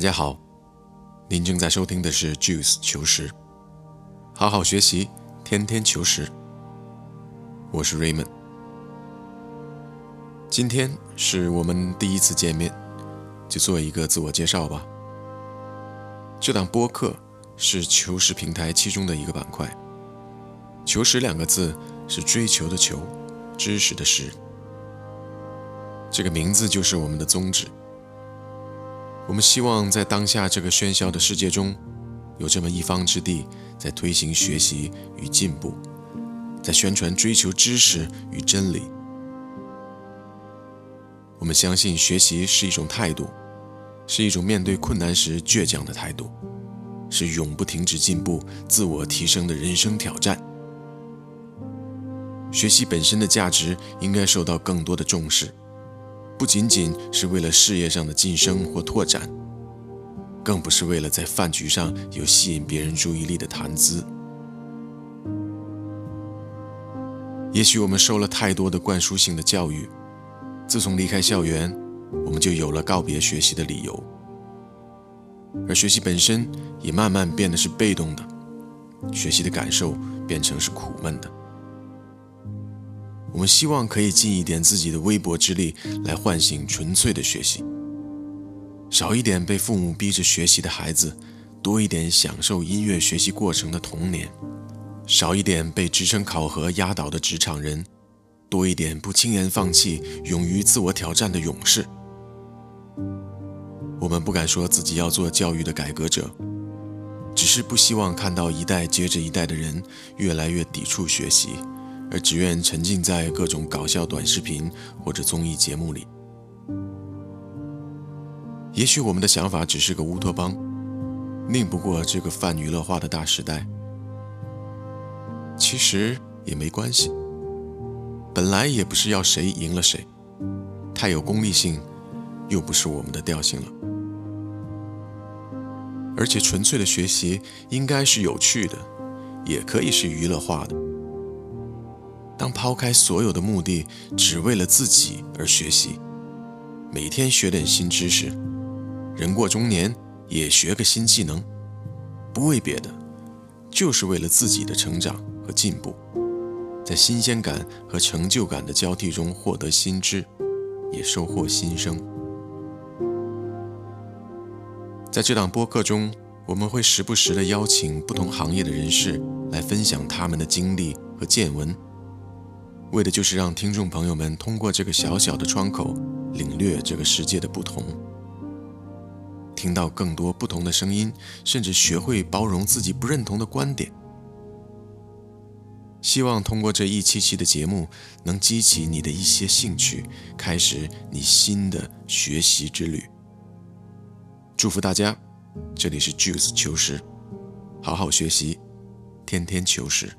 大家好，您正在收听的是 Juice 求实，好好学习，天天求实。我是 Raymond，今天是我们第一次见面，就做一个自我介绍吧。这档播客是求实平台其中的一个板块。求实两个字是追求的求，知识的识。这个名字就是我们的宗旨。我们希望在当下这个喧嚣的世界中，有这么一方之地，在推行学习与进步，在宣传追求知识与真理。我们相信学习是一种态度，是一种面对困难时倔强的态度，是永不停止进步、自我提升的人生挑战。学习本身的价值应该受到更多的重视。不仅仅是为了事业上的晋升或拓展，更不是为了在饭局上有吸引别人注意力的谈资。也许我们受了太多的灌输性的教育，自从离开校园，我们就有了告别学习的理由，而学习本身也慢慢变得是被动的，学习的感受变成是苦闷的。我们希望可以尽一点自己的微薄之力来唤醒纯粹的学习，少一点被父母逼着学习的孩子，多一点享受音乐学习过程的童年；少一点被职称考核压倒的职场人，多一点不轻言放弃、勇于自我挑战的勇士。我们不敢说自己要做教育的改革者，只是不希望看到一代接着一代的人越来越抵触学习。而只愿沉浸在各种搞笑短视频或者综艺节目里。也许我们的想法只是个乌托邦，拗不过这个泛娱乐化的大时代。其实也没关系，本来也不是要谁赢了谁，太有功利性，又不是我们的调性了。而且纯粹的学习应该是有趣的，也可以是娱乐化的。当抛开所有的目的，只为了自己而学习，每天学点新知识，人过中年也学个新技能，不为别的，就是为了自己的成长和进步，在新鲜感和成就感的交替中获得新知，也收获新生。在这档播客中，我们会时不时地邀请不同行业的人士来分享他们的经历和见闻。为的就是让听众朋友们通过这个小小的窗口，领略这个世界的不同，听到更多不同的声音，甚至学会包容自己不认同的观点。希望通过这一期期的节目，能激起你的一些兴趣，开始你新的学习之旅。祝福大家，这里是 Juice 求实，好好学习，天天求实。